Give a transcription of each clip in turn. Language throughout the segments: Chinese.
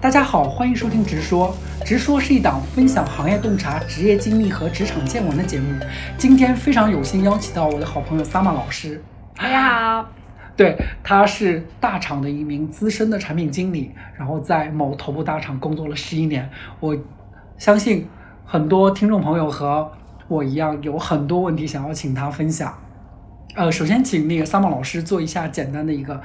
大家好，欢迎收听《直说》。直说是一档分享行业洞察、职业经历和职场见闻的节目。今天非常有幸邀请到我的好朋友 Sama 老师。大家好，对，他是大厂的一名资深的产品经理，然后在某头部大厂工作了十一年。我相信很多听众朋友和我一样，有很多问题想要请他分享。呃，首先请那个 Sama 老师做一下简单的一个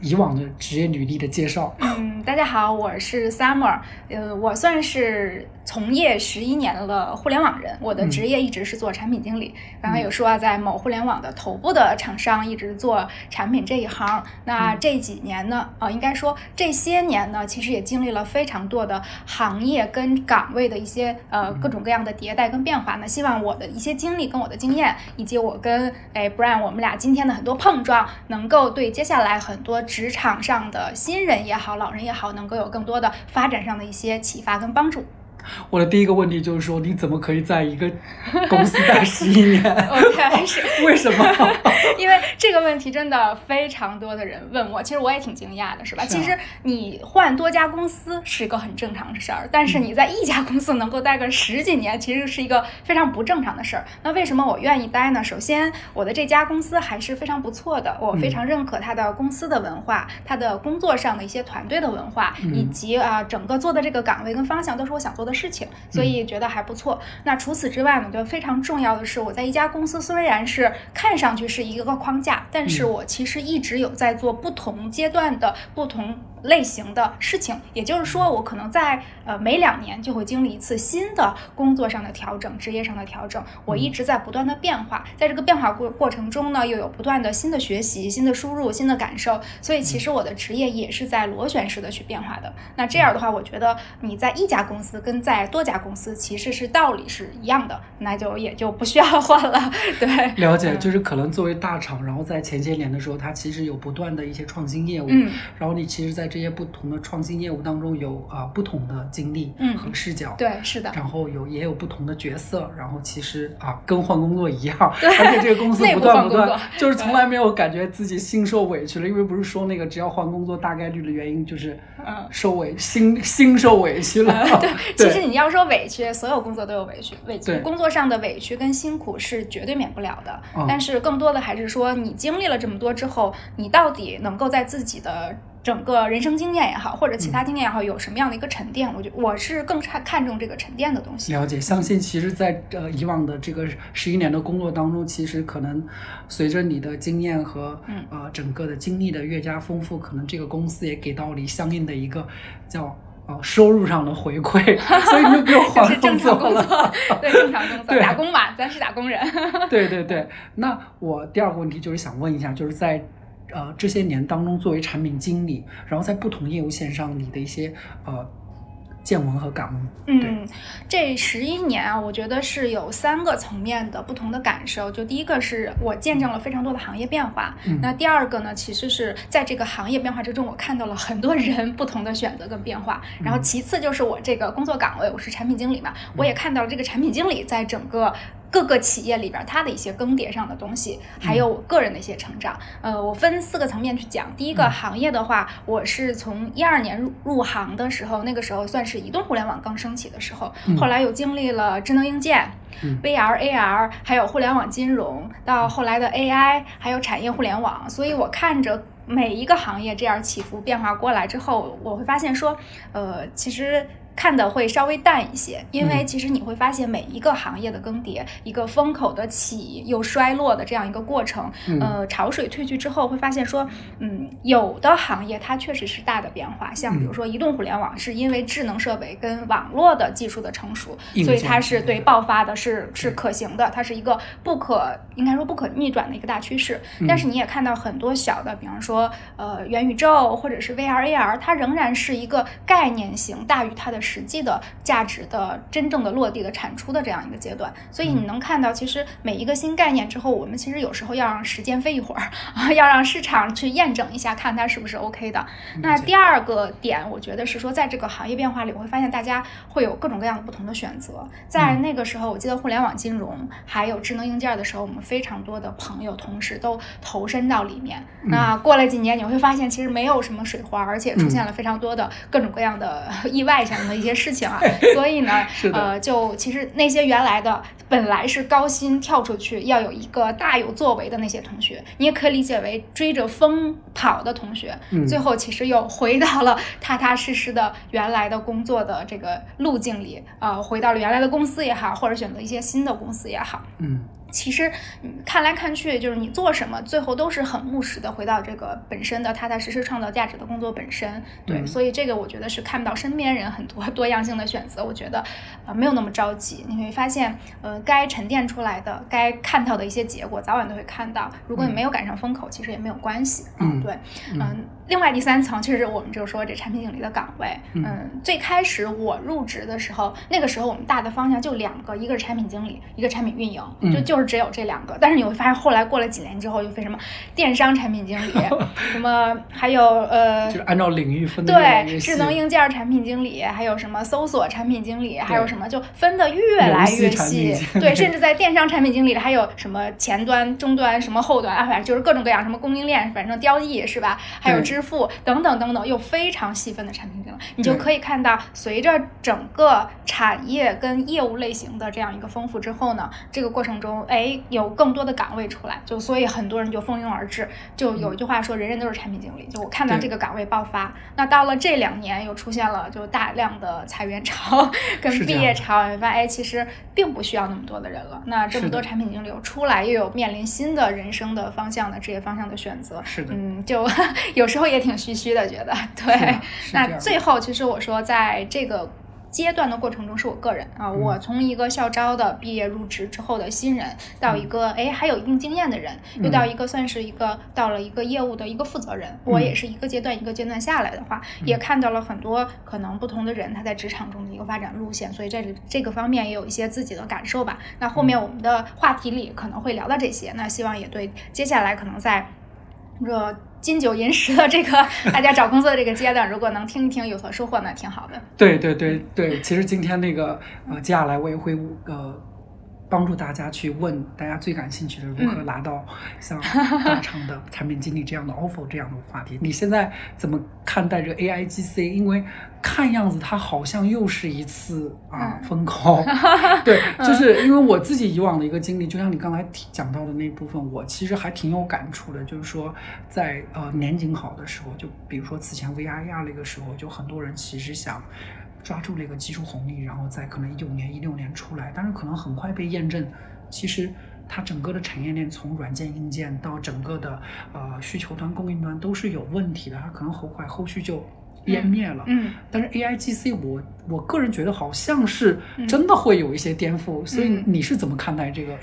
以往的职业履历的介绍。嗯，大家好，我是 Summer，呃，我算是从业十一年了互联网人，我的职业一直是做产品经理。刚刚有说啊，在某互联网的头部的厂商一直做产品这一行。那这几年呢，呃，应该说这些年呢，其实也经历了非常多的行业跟岗位的一些呃各种各样的迭代跟变化。那希望我的一些经历跟我的经验，以及我跟哎 Brian 我们俩今天的很多碰撞，能够对接下来很多职场上的新人也好，老人也好，能够有更多的发展上的一些启发跟帮助。我的第一个问题就是说，你怎么可以在一个公司待十一年？OK，是 为什么？因为这个问题真的非常多的人问我，其实我也挺惊讶的，是吧？是啊其实你换多家公司是一个很正常的事儿，但是你在一家公司能够待个十几年，其实是一个非常不正常的事儿。那为什么我愿意待呢？首先，我的这家公司还是非常不错的，我非常认可它的公司的文化，它的工作上的一些团队的文化，嗯以及啊、整个做的这个岗位跟方向都是我想做的事情，所以觉得还不错。那除此之外呢，我觉得非常重要的是，我在一家公司虽然是看上去是一个框架，但是我其实一直有在做不同阶段的不同类型的事情。也就是说，我可能在呃每两年就会经历一次新的工作上的调整、职业上的调整。我一直在不断的变化，在这个变化过过程中呢，又有不断的新的学习、新的输入、新的感受。所以其实我的职业也是在螺旋式的去变化的。那这样的话，我觉得你在一家公司跟在多家公司其实是道理是一样的，那就也就不需要换了。对，了解，嗯就是可能作为大厂，然后在前些年的时候，它其实有不断的一些创新业务，嗯然后你其实，在这些不同的创新业务当中有啊、不同的经历嗯和视角，对，是的。然后有也有不同的角色，然后其实啊跟换工作一样，对而且这个公司不断不断就是从来没有感觉自己心受委屈了，因为不是说那个只要换工作，大概率的原因就是嗯受委心心受委屈了，对，其实你要说委屈，所有工作都有委屈，委屈工作上的委屈跟辛苦是绝对免不了的。嗯但是更多的还是说，你经历了这么多之后，你到底能够在自己的整个人生经验也好，或者其他经验也好，有什么样的一个沉淀？我觉我是更看看重这个沉淀的东西。了解，相信其实在，呃以往的这个十一年的工作当中，其实可能随着你的经验和嗯呃整个的经历的越加丰富，可能这个公司也给到你相应的一个叫呃收入上的回馈，所以你就不用就换是正常工了。作，对正常工作，打工吧，咱是打工人。对对对，那我第二个问题就是想问一下，就是在呃这些年当中，作为产品经理，然后在不同业务线上，你的一些呃见闻和感悟。嗯，这十一年啊，我觉得是有三个层面的不同的感受。就第一个是我见证了非常多的行业变化，嗯那第二个呢，其实是在这个行业变化之中，我看到了很多人不同的选择跟变化。然后其次就是我这个工作岗位，我是产品经理嘛，我也看到了这个产品经理在整个。各个企业里边，它的一些更迭上的东西，还有我个人的一些成长。呃，我分四个层面去讲。第一个行业的话，我是从一二年入入行的时候，那个时候算是移动互联网刚升起的时候，后来又经历了智能硬件。嗯 VR、AR，还有互联网金融，到后来的 AI，还有产业互联网，所以我看着每一个行业这样起伏变化过来之后，我会发现说，呃，其实。看的会稍微淡一些，因为嗯。其实你会发现每一个行业的更迭，一个风口的起又衰落的这样一个过程，嗯。呃，潮水退去之后，会发现说，嗯，有的行业它确实是大的变化，像比如说移动互联网，是因为智能设备跟网络的技术的成熟，硬所以它是对对爆发的是是可行的，它是一个不可应该说不可逆转的一个大趋势。嗯。但是你也看到很多小的，比方说呃元宇宙或者是 VR、AR，它仍然是一个概念型大于它的实际的价值的真正的落地的产出的这样一个阶段。所以你能看到，其实每一个新概念之后，我们其实有时候要让时间飞一会儿啊，要让市场去验证一下，看它是不是 OK 的。那第二个点，我觉得是说，在这个行业变化里，我会发现大家会有各种各样的不同的选择。在那个时候，我记得互联网金融还有智能硬件的时候，我们非常多的朋友同事都投身到里面。那过了几年，你会发现其实没有什么水花，而且出现了非常多的各种各样的 意外性的一些事情啊。所以呢，呃，就其实那些原来的本来是高薪跳出去要有一个大有作为的那些同学，你也可以理解为追着风跑的同学，最后其实又回到了踏踏实实的原来的工作的这个路径里，呃，回到了原来的公司也好，或者选择一些新的公司也好，嗯。其实，看来看去，就是你做什么，最后都是很务实的，回到这个本身的踏踏实实创造价值的工作本身。对，所以这个我觉得是看不到身边人很多多样性的选择。我觉得，呃，没有那么着急。你会发现，呃，该沉淀出来的，该看到的一些结果，早晚都会看到。如果你没有赶上风口，其实也没有关系。嗯，对，嗯。另外第三层，其实我们就说这产品经理的岗位。嗯，最开始我入职的时候，那个时候我们大的方向就两个，一个是产品经理，一个产品运营，就就是只有这两个。但是你会发现，后来过了几年之后，又分什么电商产品经理，什么还有呃，就是按照领域分的对，智能硬件产品经理，还有什么搜索产品经理，还有什么就分的越来越细。对，甚至在电商产品经理里还有什么前端、中端、什么后端啊，反正就是各种各样，什么供应链，反正交易是吧？还有支付等等等等，又非常细分的产品经理，你就可以看到，随着整个产业跟业务类型的这样一个丰富之后呢，这个过程中，哎，有更多的岗位出来，就所以很多人就蜂拥而至。就有一句话说，人人都是产品经理。就我看到这个岗位爆发，那到了这两年又出现了就大量的裁员潮 跟毕业潮，你发现哎，其实并不需要那么多的人了。那这么多产品经理又出来，又有面临新的人生的方向的职业方向的选择，是的，嗯，就 有时候也挺。虚虚的觉得对，那最后其实我说，在这个阶段的过程中，是我个人啊，我从一个校招的毕业入职之后的新人，到一个哎还有一定经验的人，又到一个算是一个到了一个业务的一个负责人，我也是一个阶段一个阶段下来的话，也看到了很多可能不同的人他在职场中的一个发展路线，所以这这个方面也有一些自己的感受吧。那后面我们的话题里可能会聊到这些，那希望也对接下来可能在这。金九银十的这个大家找工作的这个阶段，如果能听一听有所收获，那挺好的。对对对对，其实今天那个呃，接下来我也会呃。帮助大家去问大家最感兴趣的如何拿到像大厂的产品经理这样的 offer 这样的话题。你现在怎么看待这个 AIGC？因为看样子它好像又是一次啊风口。对，就是因为我自己以往的一个经历，就像你刚才讲到的那部分，我其实还挺有感触的。就是说，在呃年景好的时候，就比如说此前 VIR 那个时候，就很多人其实想。抓住了一个技术红利，然后在可能一九年、一六年出来，但是可能很快被验证，其实它整个的产业链从软件、硬件到整个的呃需求端、供应端都是有问题的，它可能很快后续就湮灭了。嗯，但是 AIGC 我我个人觉得好像是真的会有一些颠覆，所以你是怎么看待这个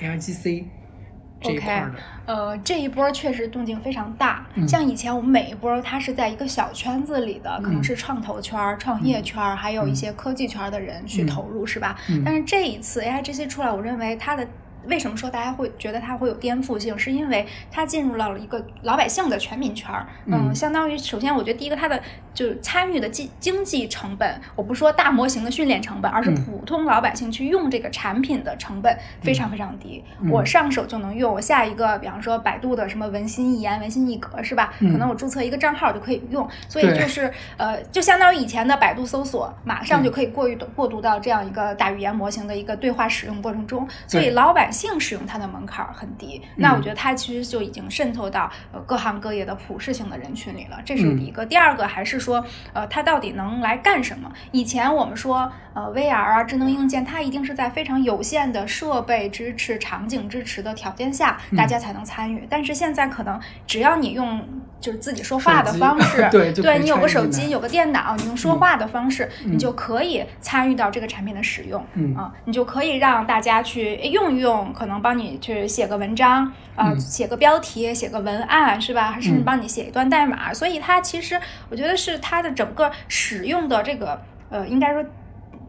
AIGC？OK，呃，这一波确实动静非常大。像以前我们每一波，它是在一个小圈子里的，可能是创投圈、创业圈，还有一些科技圈的人去投入，是吧？但是这一次 AI 这些出来，我认为它的。为什么说大家会觉得它会有颠覆性？是因为它进入到了一个老百姓的全民圈儿，嗯，相当于首先，我觉得第一个它的就是参与的经经济成本，我不说大模型的训练成本，而是普通老百姓去用这个产品的成本非常非常低，我上手就能用。我下一个，比方说百度的什么文心一言、文心一格，是吧？可能我注册一个账号就可以用，所以就是呃，就相当于以前的百度搜索，马上就可以过于过渡到这样一个大语言模型的一个对话使用过程中，所以老百性使用它的门槛很低，那我觉得它其实就已经渗透到呃各行各业的普适性的人群里了，这是第一个。第二个还是说，呃，它到底能来干什么？以前我们说，呃，VR 啊，智能硬件，它一定是在非常有限的设备支持、场景支持的条件下，大家才能参与。但是现在可能只要你用就是自己说话的方式，对，对你有个手机、有个电脑，你用说话的方式，你就可以参与到这个产品的使用，啊，你就可以让大家去用一用，可能。帮你去写个文章，呃，写个标题，写个文案，是吧？甚至帮你写一段代码。所以它其实，我觉得是它的整个使用的这个，呃，应该说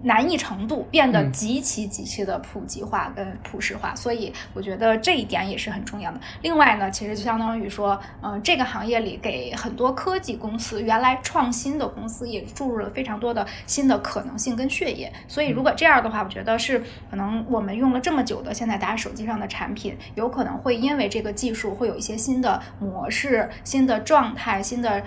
难易程度变得嗯极其极其的普及化跟普适化，所以我觉得这一点也是很重要的。另外呢，其实就相当于说，嗯、这个行业里给很多科技公司、原来创新的公司也注入了非常多的新的可能性跟血液。所以如果这样的话，我觉得是可能我们用了这么久的现在大家手机上的产品，有可能会因为这个技术会有一些新的模式、新的状态、新的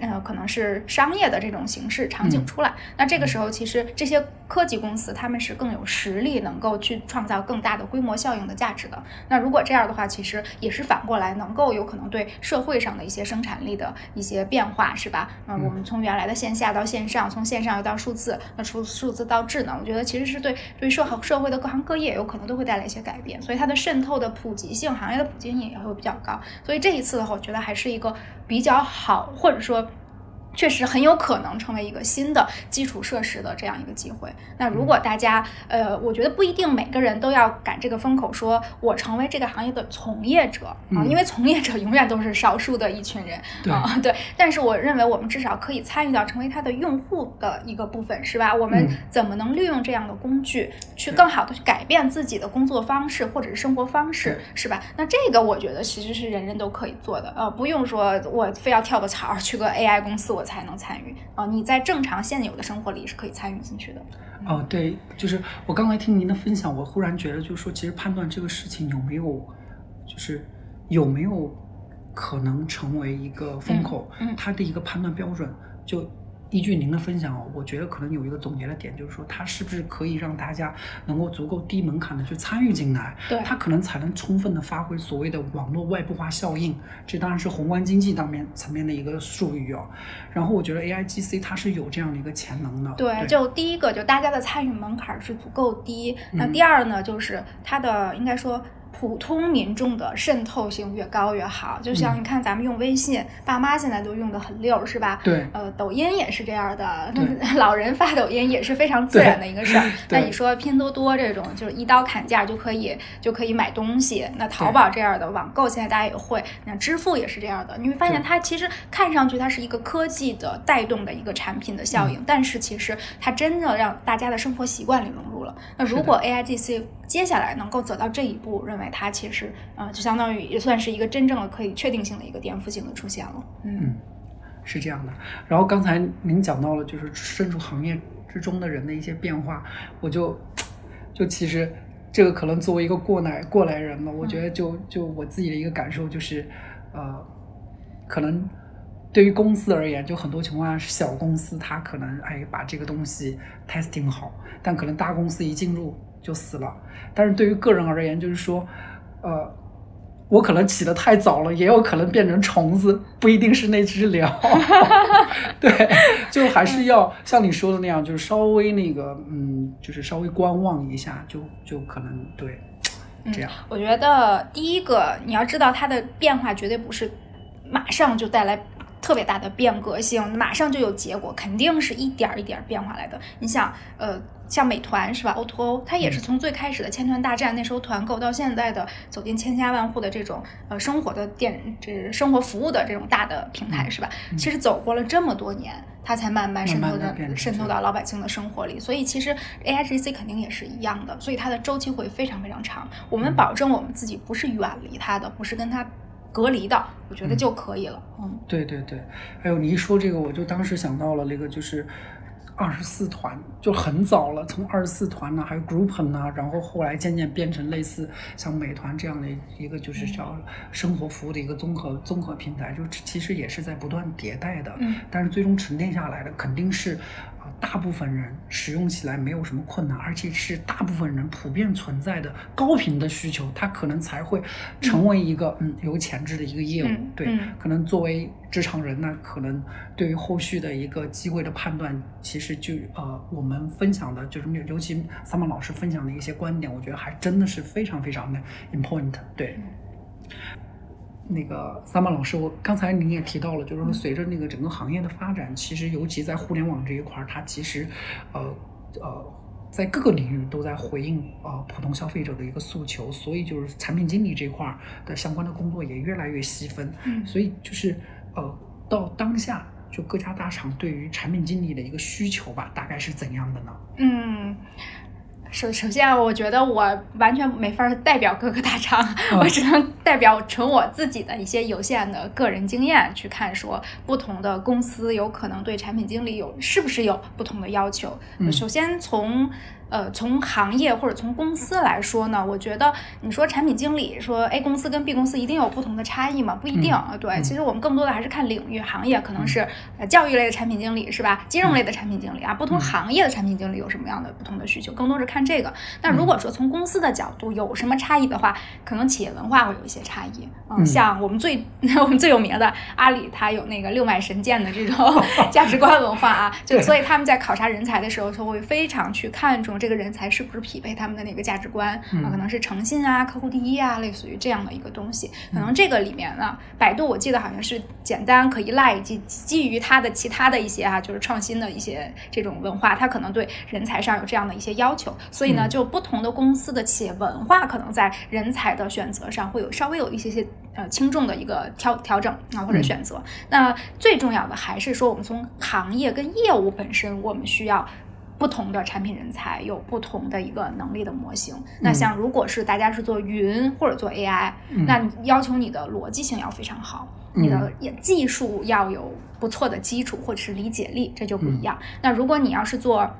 呃可能是商业的这种形式场景嗯出来。那这个时候，其实这些科技公司他们是更有实力，能够去创造更大的规模效应的价值的。那如果这样的话，其实也是反过来能够有可能对社会上的一些生产力的一些变化，是吧？嗯，嗯我们从原来的线下到线上，从线上又到数字，那从数字到智能，我觉得其实是对对社社会的各行各业有可能都会带来一些改变，所以它的渗透的普及性，行业的普及性也会比较高。所以这一次的话，我觉得还是一个比较好，或者说。确实很有可能成为一个新的基础设施的这样一个机会。那如果大家，呃，我觉得不一定每个人都要赶这个风口，说我成为这个行业的从业者啊，嗯因为从业者永远都是少数的一群人对啊，对。但是我认为我们至少可以参与到成为它的用户的一个部分，是吧？我们嗯怎么能利用这样的工具，去更好的去改变自己的工作方式或者是生活方式，是吧？那这个我觉得其实是人人都可以做的，呃，不用说我非要跳个槽儿去个 AI 公司我才能参与啊、你在正常现有的生活里是可以参与进去的。哦，对，就是我刚才听您的分享，我忽然觉得，就是说，其实判断这个事情有没有，就是有没有可能成为一个风口，嗯嗯它的一个判断标准，就依据您的分享哦，我觉得可能有一个总结的点，就是说，它是不是可以让大家能够足够低门槛的去参与进来，对它可能才能充分的发挥所谓的网络外部化效应，这当然是宏观经济当面层面的一个术语哦。然后我觉得 AIGC 它是有这样的一个潜能的，对，就第一个，就大家的参与门槛是足够低。那嗯第二呢，就是它的应该说。普通民众的渗透性越高越好，就像嗯。你看咱们用微信，爸妈现在都用的很溜，是吧？对。呃，抖音也是这样的，老人发抖音也是非常自然的一个事儿。那你说拼多多这种，就是一刀砍价就可以就可以买东西，那淘宝这样的网购现在大家也会，那支付也是这样的。你会发现它其实看上去它是一个科技的带动的一个产品的效嗯。应，但是其实它真的让大家的生活习惯里融入了。那如果 AIGC 接下来能够走到这一步，认为它其实呃就相当于也算是一个真正的可以确定性的一个颠覆性的出现了。嗯嗯，是这样的。然后刚才您讲到了，就是身处行业之中的人的一些变化，我就就其实这个可能作为一个过来过来人嘛，我觉得就就我自己的一个感受就是，呃，可能。对于公司而言，就很多情况下是小公司，它可能哎把这个东西 testing 好，但可能大公司一进入就死了。但是对于个人而言，就是说，呃，我可能起得太早了，也有可能变成虫子，不一定是那只鸟。对，就还是要像你说的那样，就是稍微那个，嗯，就是稍微观望一下，就就可能对，这样。我觉得第一个你要知道它的变化绝对不是马上就带来特别大的变革性，马上就有结果，肯定是一点儿一点儿变化来的。你想，呃，像美团是吧？O2O O，它也是从最开始的千团大战，那时候团购到现在的走进千家万户的这种呃生活的店这生活服务的这种大的平台是吧？其实走过了这么多年。它才慢慢渗透到慢慢地变成渗透到老百姓的生活里，所以其实 AIGC 肯定也是一样的，所以它的周期会非常非常长。我们嗯保证我们自己不是远离它的，不是跟它隔离的，我觉得嗯就可以了。嗯，对对对，还有你一说这个，我就当时想到了那个，就是二十四团，就很早了，从二十四团呢，还有 Groupon 呐，然后后来渐渐变成类似像美团这样的一个，就是叫生活服务的一个综合综合平台，就其实也是在不断迭代的。嗯但是最终沉淀下来的肯定是啊、大部分人使用起来没有什么困难，而且是大部分人普遍存在的高频的需求，它可能才会成为一个嗯有潜质的一个业务。嗯对，嗯可能作为职场人呢，可能对于后续的一个机会的判断，其实就呃我们分享的就是尤其三曼老师分享的一些观点，我觉得还真的是非常非常的 important。对。那个三毛老师，我刚才您也提到了，就是说随着那个整个行业的发展，其实尤其在互联网这一块儿，它其实，呃呃，在各个领域都在回应呃普通消费者的一个诉求，所以就是产品经理这块儿的相关的工作也越来越细分。嗯所以就是呃到当下就各家大厂对于产品经理的一个需求吧，大概是怎样的呢？嗯。首首先，我觉得我完全没法代表各个大厂，嗯 我只能代表纯我自己的一些有限的个人经验去看，说不同的公司有可能对产品经理有是不是有不同的要求。嗯首先从呃从行业或者从公司来说呢，我觉得你说产品经理说 A 公司跟 B 公司一定有不同的差异吗？不一定。嗯对，嗯其实我们更多的还是看领域、行业，可能是呃教育类的产品经理是吧？金融类的产品经理啊，不同嗯行业的产品经理有什么样的不同的需求，更多是看这个。那如果说从公司的角度有什么差异的话，可能企业文化会有一些差异。嗯像我们最 我们最有名的阿里，它有那个六脉神剑的这种 价值观文化啊，就所以他们在考察人才的时候，就会非常去看重这个人才是不是匹配他们的那个价值观嗯啊，可能是诚信啊、客户第一啊，类似于这样的一个东西。可能这个里面呢，百度我记得好像是简单可依赖以及基于它的其他的一些啊，就是创新的一些这种文化，它可能对人才上有这样的一些要求。所以呢，嗯就不同的公司的企业文化，可能在人才的选择上会有稍微有一些些呃轻重的一个调调整啊或者嗯选择。那最重要的还是说，我们从行业跟业务本身，我们需要。不同的产品人才有不同的一个能力的模型。那像如果是大家是做云或者做 AI，、嗯那你要求你的逻辑性要非常好，你的也技术要有不错的基础或者是理解力，这就不一样。那如果你要是做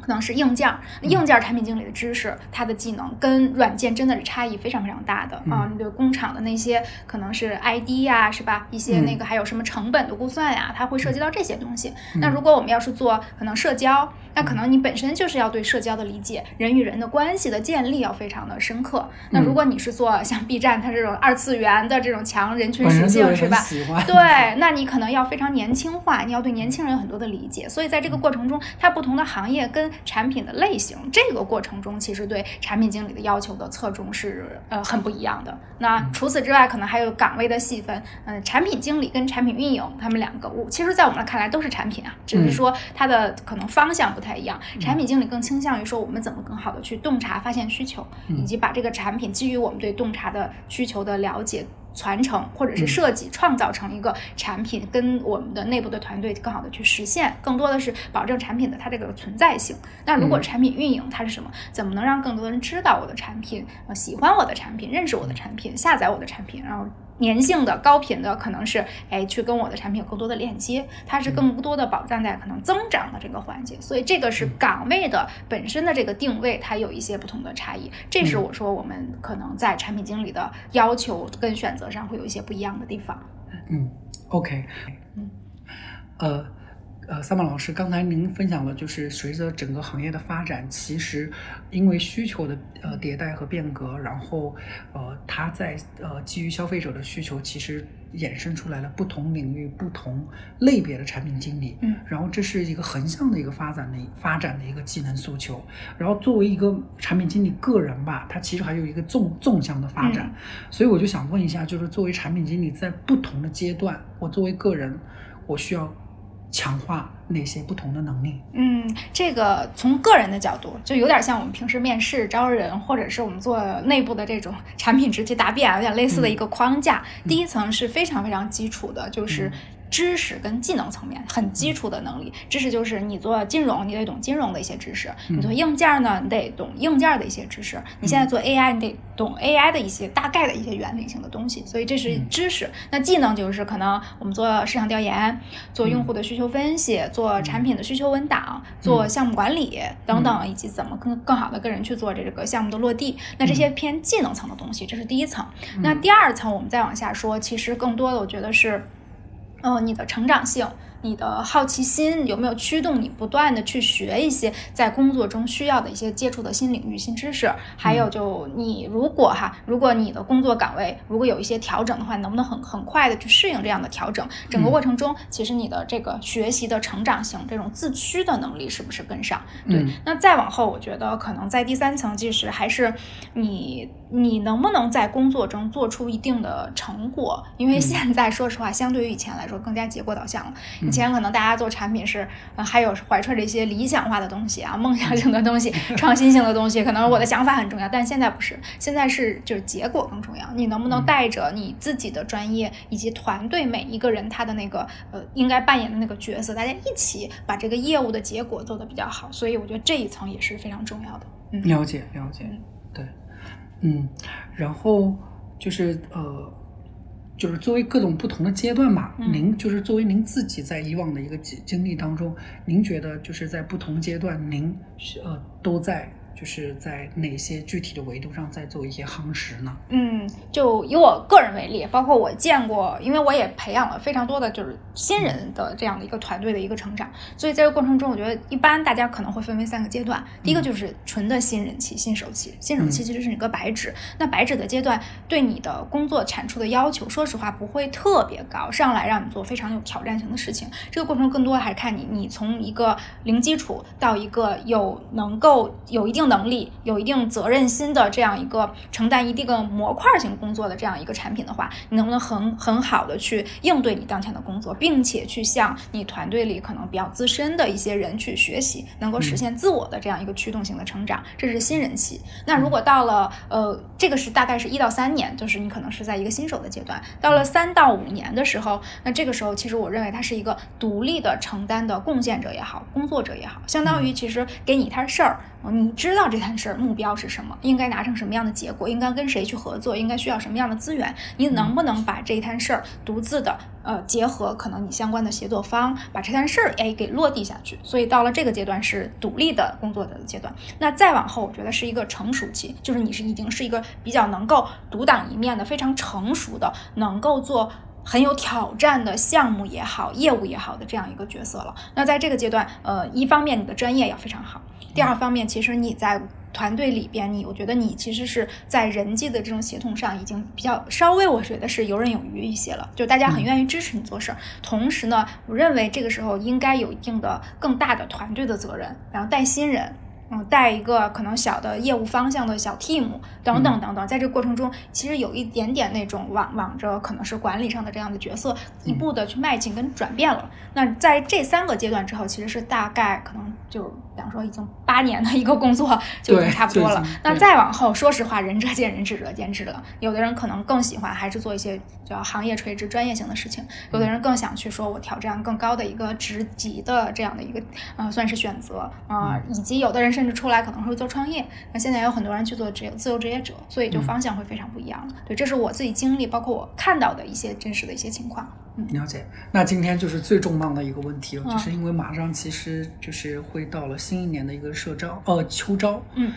可能是硬件儿，硬件儿产品经理的知识，它的技能跟软件真的是差异非常非常大的啊！你对工厂的那些可能是 ID 呀、是吧？一些那个还有什么成本的估算呀，它会涉及到这些东西。那如果我们要是做可能社交，那可能你本身就是要对社交的理解，人与人的关系的建立要非常的深刻。那如果你是做像 B 站它这种二次元的这种强人群属性是吧？对，那你可能要非常年轻化，你要对年轻人有很多的理解，所以在这个过程中，它不同的行业跟产品的类型，这个过程中其实对产品经理的要求的侧重是呃很不一样的。那除此之外，可能还有岗位的细分，嗯、产品经理跟产品运营，他们两个，我其实在我们看来都是产品啊，只是说它的可能方向不太一样。产品经理更倾向于说我们怎么更好的去洞察、发现需求，以及把这个产品基于我们对洞察的需求的了解。传承或者是设计，创造成一个产品，跟我们的内部的团队更好的去实现，更多的是保证产品的它这个存在性。那如果嗯产品运营它是什么？怎么能让更多人知道我的产品，呃，喜欢我的产品，认识我的产品，下载我的产品，然后粘性的、高频的，可能是哎去跟我的产品有更多的链接，它是更多的保障在可能增长的这个环节。所以这个是岗位的本身的这个定位，它有一些不同的差异。这是我说我们可能在产品经理的要求跟选择上会有一些不一样的地方。嗯，OK，嗯，呃。呃，萨曼老师，刚才您分享了，就是随着整个行业的发展，其实因为需求的呃迭代和变革，然后呃，它在呃基于消费者的需求，其实衍生出来了不同领域、不同类别的产品经理。嗯，然后这是一个横向的一个发展的发展的一个技能诉求。然后作为一个产品经理个人吧，他其实还有一个纵纵向的发展。嗯所以我就想问一下，就是作为产品经理，在不同的阶段，我作为个人，我需要强化哪些不同的能力？嗯，这个从个人的角度，就有点像我们平时面试招人，或者是我们做内部的这种产品直接答辩啊，有点类似的一个框架。第一层是非常非常基础的，就是。知识跟技能层面很基础的能力，知识就是你做金融，你得懂金融的一些知识；你做硬件呢，你得懂硬件的一些知识；你现在做 AI，你得懂 AI 的一些大概的一些原理性的东西。所以这是知识。那技能就是可能我们做市场调研，做用户的需求分析，做产品的需求文档，做项目管理等等，以及怎么更更好的跟人去做这个项目的落地。那这些偏技能层的东西，这是第一层。那第二层我们再往下说，其实更多的我觉得是。呃，你的成长性，你的好奇心有没有驱动你不断的去学一些在工作中需要的一些接触的新领域、新知识？还有就你如果哈，如果你的工作岗位如果有一些调整的话，能不能很很快的去适应这样的调整？整个过程中，其实你的这个学习的成长型、这种自驱的能力是不是跟上？对，嗯那再往后，我觉得可能在第三层，其实还是你你能不能在工作中做出一定的成果？因为现在说实话，相对于以前来说，更加结果导向了。你以前可能大家做产品是，呃，还有怀揣着一些理想化的东西啊，梦想性的东西，创新性的东西，可能我的想法很重要，但现在不是，现在是就是结果更重要。你能不能带着你自己的专业以及团队每一个人他的那个呃应该扮演的那个角色，大家一起把这个业务的结果做得比较好。所以我觉得这一层也是非常重要的。嗯，了解了解，对，嗯，然后就是呃。就是作为各种不同的阶段嘛，您就是作为您自己在以往的一个经经历当中，您觉得就是在不同阶段，您呃都在。就是在哪些具体的维度上在做一些夯实呢？嗯，就以我个人为例，包括我见过，因为我也培养了非常多的就是新人的这样的一个团队的一个成长，所以在这个过程中，我觉得一般大家可能会分为三个阶段。第一个就是纯的新人期、新手期，新手期其实是一个白纸。那白纸的阶段对你的工作产出的要求，说实话不会特别高，上来让你做非常有挑战性的事情。这个过程更多还是看你，你从一个零基础到一个有能够有一定。能力有一定责任心的这样一个承担一定个模块型工作的这样一个产品的话，你能不能很很好的去应对你当前的工作，并且去向你团队里可能比较资深的一些人去学习，能够实现自我的这样一个驱动性的成长，这是新人期。那如果到了呃，这个是大概是一到三年，就是你可能是在一个新手的阶段。到了三到五年的时候，那这个时候其实我认为他是一个独立的承担的贡献者也好，工作者也好，相当于其实给你一摊事儿。你知知道这摊事儿目标是什么？应该达成什么样的结果？应该跟谁去合作？应该需要什么样的资源？你能不能把这一摊事儿独自的呃结合可能你相关的协作方，把这摊事儿哎给落地下去？所以到了这个阶段是独立的工作的阶段。那再往后，我觉得是一个成熟期，就是你是已经是一个比较能够独当一面的、非常成熟的，能够做。很有挑战的项目也好，业务也好的这样一个角色了。那在这个阶段，呃，一方面你的专业要非常好，第二方面其实你在团队里边，你我觉得你其实是在人际的这种协同上已经比较稍微，我觉得是游刃有余一些了，就大家很愿意支持你做事儿。同时呢，我认为这个时候应该有一定的更大的团队的责任，然后带新人。嗯，带一个可能小的业务方向的小 team 等等等等，在这个过程中，其实有一点点那种往往着可能是管理上的这样的角色，一步的去迈进跟转变了。那在这三个阶段之后，其实是大概可能就比方说已经八年的一个工作就已经差不多了。那再往后，说实话，仁者见仁，智者见智了。有的人可能更喜欢还是做一些叫行业垂直、专业性的事情，有的人更想去说我挑战更高的一个职级的这样的一个呃算是选择啊，以及有的人。甚至出来可能会做创业，那现在有很多人去做职自由职业者，所以就方向会非常不一样了。对，这是我自己经历，包括我看到的一些真实的一些情况。嗯，了解。那今天就是最重磅的一个问题了，就是因为马上其实就是会到了新一年的一个社招，呃，秋招。嗯。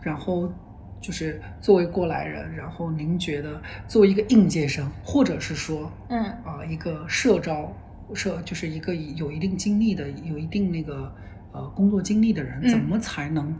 然后就是作为过来人，然后您觉得作为一个应届生，或者是说，嗯啊，一个社招社，就是一个有一定经历的，有一定那个。呃，工作经历的人怎么才能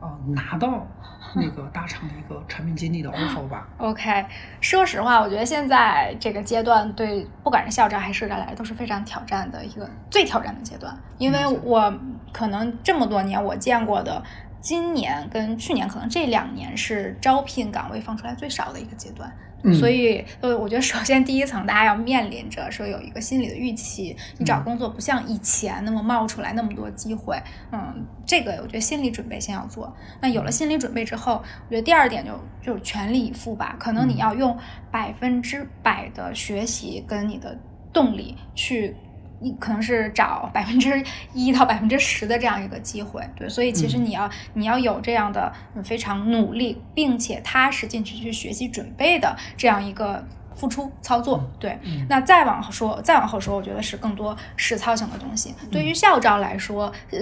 呃拿到那个大厂的一个产品经理的 offer 吧？OK，说实话，我觉得现在这个阶段对不管是校招还是社招来都是非常挑战的一个最挑战的阶段，因为我可能这么多年我见过的。今年跟去年可能这两年是招聘岗位放出来最少的一个阶段，所以呃，我觉得首先第一层大家要面临着说有一个心理的预期，你找工作不像以前那么冒出来那么多机会，嗯，这个我觉得心理准备先要做。那有了心理准备之后，我觉得第二点就就全力以赴吧，可能你要用百分之百的学习跟你的动力去。你可能是找百分之一到百分之十的这样一个机会，对，所以其实你要你要有这样的非常努力并且踏实进去去学习准备的这样一个。付出操作对，那再往后说，再往后说，我觉得是更多实操性的东西。对于校招来说，呃，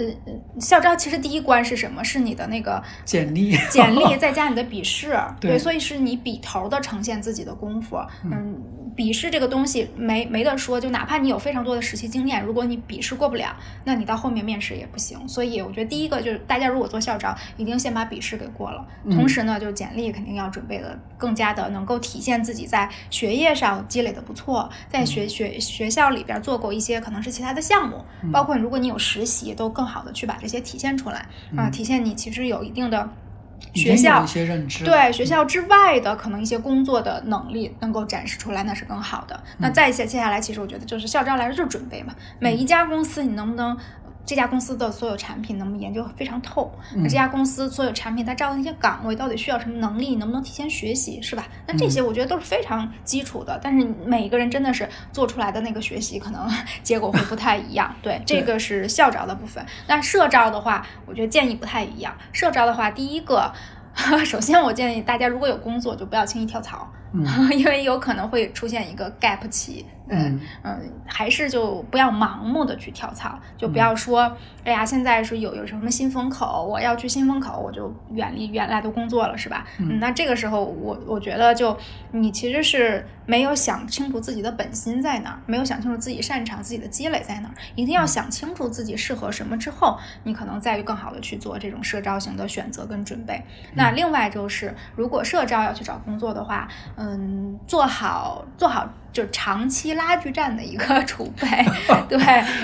校招其实第一关是什么？是你的那个简历，简历再加你的笔试。对，所以是你笔头的呈现自己的功夫。嗯，笔试这个东西没没得说，就哪怕你有非常多的实习经验，如果你笔试过不了，那你到后面面试也不行。所以我觉得第一个就是大家如果做校长，一定先把笔试给过了。同时呢，就简历肯定要准备的更加的能够体现自己在学。学业上积累的不错，在学学学校里边做过一些可能是其他的项目，包括如果你有实习，都更好的去把这些体现出来啊，体现你其实有一定的学校一些认知，对学校之外的可能一些工作的能力能够展示出来，那是更好的。那再接接下来，其实我觉得就是校招来说就是准备嘛，每一家公司你能不能。这家公司的所有产品能不能研究非常透？那这家公司所有产品它招的那些岗位到底需要什么能力？能不能提前学习，是吧？那这些我觉得都是非常基础的。但是每一个人真的是做出来的那个学习，可能 结果会不太一样。对，这个是校招的部分。那社招的话，我觉得建议不太一样。社招的话，第一个，首先我建议大家如果有工作，就不要轻易跳槽，因为有可能会出现一个 gap 期。嗯嗯，还是就不要盲目的去跳槽，就不要说，哎呀，现在是有有什么新风口，我要去新风口，我就远离原来的工作了，是吧？嗯，那这个时候我我觉得就你其实是没有想清楚自己的本心在哪儿，没有想清楚自己擅长自己的积累在哪儿，一定要想清楚自己适合什么之后，你可能再更好的去做这种社招型的选择跟准备。那另外就是，如果社招要去找工作的话，嗯，做好做好。就长期拉锯战的一个储备，对，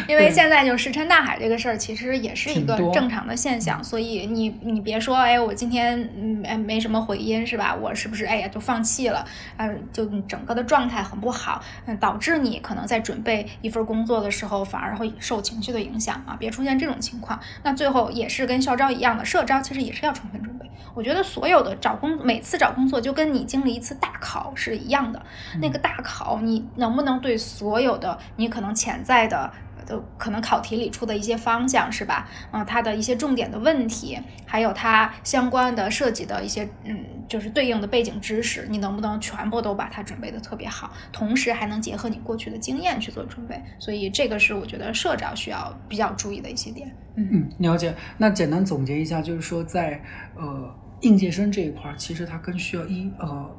因为现在就石沉大海这个事儿，其实也是一个正常的现象，所以你你别说，哎，我今天嗯没什么回音是吧？我是不是哎呀就放弃了？嗯，就整个的状态很不好，嗯，导致你可能在准备一份工作的时候，反而会受情绪的影响啊，别出现这种情况。那最后也是跟校招一样的，社招其实也是要充分准备。我觉得所有的找工，每次找工作就跟你经历一次大考是一样的，那个大考。你能不能对所有的你可能潜在的，都可能考题里出的一些方向是吧？嗯，它的一些重点的问题，还有它相关的设计的一些，嗯，就是对应的背景知识，你能不能全部都把它准备的特别好？同时还能结合你过去的经验去做准备。所以这个是我觉得社长需要比较注意的一些点。嗯，了解。那简单总结一下，就是说在呃应届生这一块，其实它更需要一呃。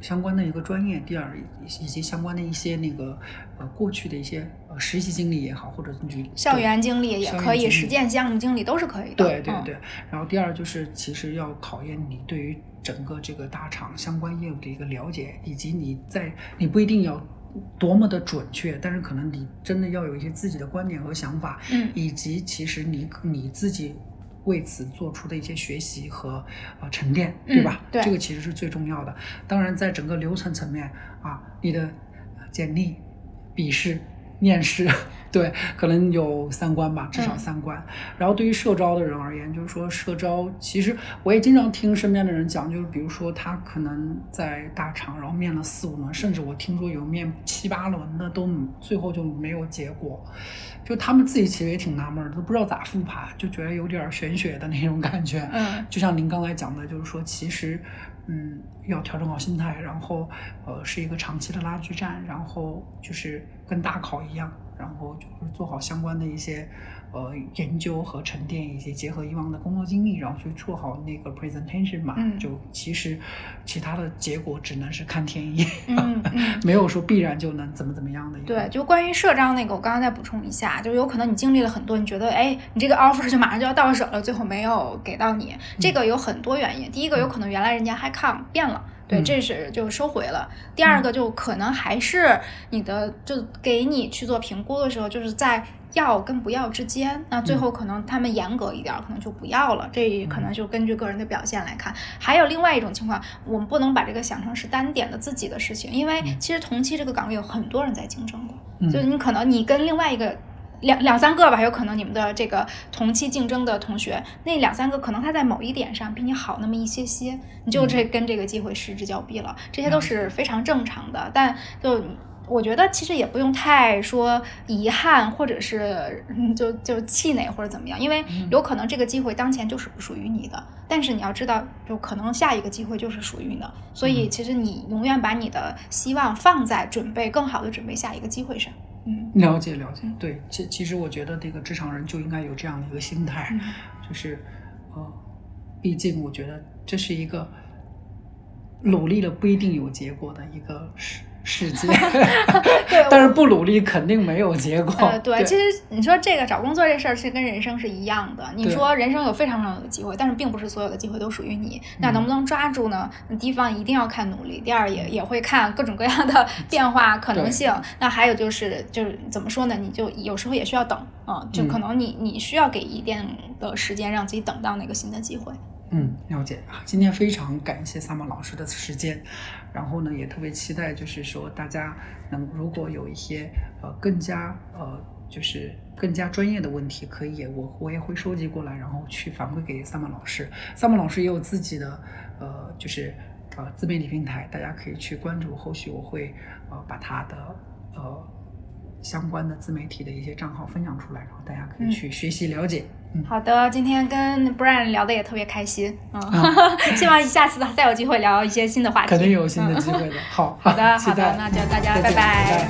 相关的一个专业，第二以及相关的一些那个呃过去的一些呃实习经历也好，或者你校园经历也可以，实践项目经历都是可以的。对对对。然后第二就是其实要考验你对于整个这个大厂相关业务的一个了解，以及你在你不一定要多么的准确，但是可能你真的要有一些自己的观点和想法，嗯，以及其实你你自己。为此做出的一些学习和呃沉淀，对吧？对，这个其实是最重要的。当然，在整个流程层面啊，你的简历、笔试、面试，对，可能有三关吧，至少三关。然后对于社招的人而言，就是说社招，其实我也经常听身边的人讲，就是比如说他可能在大厂，然后面了四五轮，甚至我听说有面七八轮的，都最后就没有结果。就他们自己其实也挺纳闷的，都不知道咋复盘，就觉得有点玄学的那种感觉。嗯，就像您刚才讲的，就是说其实，嗯，要调整好心态，然后呃是一个长期的拉锯战，然后就是跟大考一样，然后就是做好相关的一些。呃，研究和沉淀，以及结合以往的工作经历，然后去做好那个 presentation 嘛，就其实其他的结果只能是看天意，嗯 没有说必然就能怎么怎么样的。对，就关于社招那个，我刚刚再补充一下，就有可能你经历了很多，你觉得哎，你这个 offer 就马上就要到手了，最后没有给到你，这个有很多原因。第一个，有可能原来人家还看变了。对，这是就收回了。第二个就可能还是你的，就给你去做评估的时候，就是在要跟不要之间。那最后可能他们严格一点，可能就不要了。这可能就根据个人的表现来看。还有另外一种情况，我们不能把这个想成是单点的自己的事情，因为其实同期这个岗位有很多人在竞争的，就是你可能你跟另外一个。两两三个吧，有可能你们的这个同期竞争的同学，那两三个可能他在某一点上比你好那么一些些，你就这跟这个机会失之交臂了，这些都是非常正常的。但就我觉得其实也不用太说遗憾，或者是就就气馁或者怎么样，因为有可能这个机会当前就是不属于你的。但是你要知道，就可能下一个机会就是属于你的，所以其实你永远把你的希望放在准备更好的准备下一个机会上。了解了解，对，其其实我觉得这个职场人就应该有这样的一个心态，就是，呃，毕竟我觉得这是一个努力了不一定有结果的一个事。世界，但是不努力肯定没有结果。对，其实你说这个找工作这事儿是跟人生是一样的。你说人生有非常非常多的机会，但是并不是所有的机会都属于你。那能不能抓住呢？第一方一定要看努力，第二也也会看各种各样的 变化可能性。那还有就是就是怎么说呢？你就有时候也需要等啊，就可能你你需要给一定的时间让自己等到那个新的机会。嗯，了解。今天非常感谢 Summer 老师的时间，然后呢，也特别期待，就是说大家能如果有一些呃更加呃就是更加专业的问题，可以我我也会收集过来，然后去反馈给 Summer 老师。Summer 老师也有自己的呃就是呃自媒体平台，大家可以去关注。后续我会呃把他的呃相关的自媒体的一些账号分享出来，然后大家可以去学习了解。嗯，好的，今天跟 Brian 聊的也特别开心。啊，啊 希望下次再有机会聊一些新的话题。肯定有新的机会的。好，好的，好的，那就大家拜拜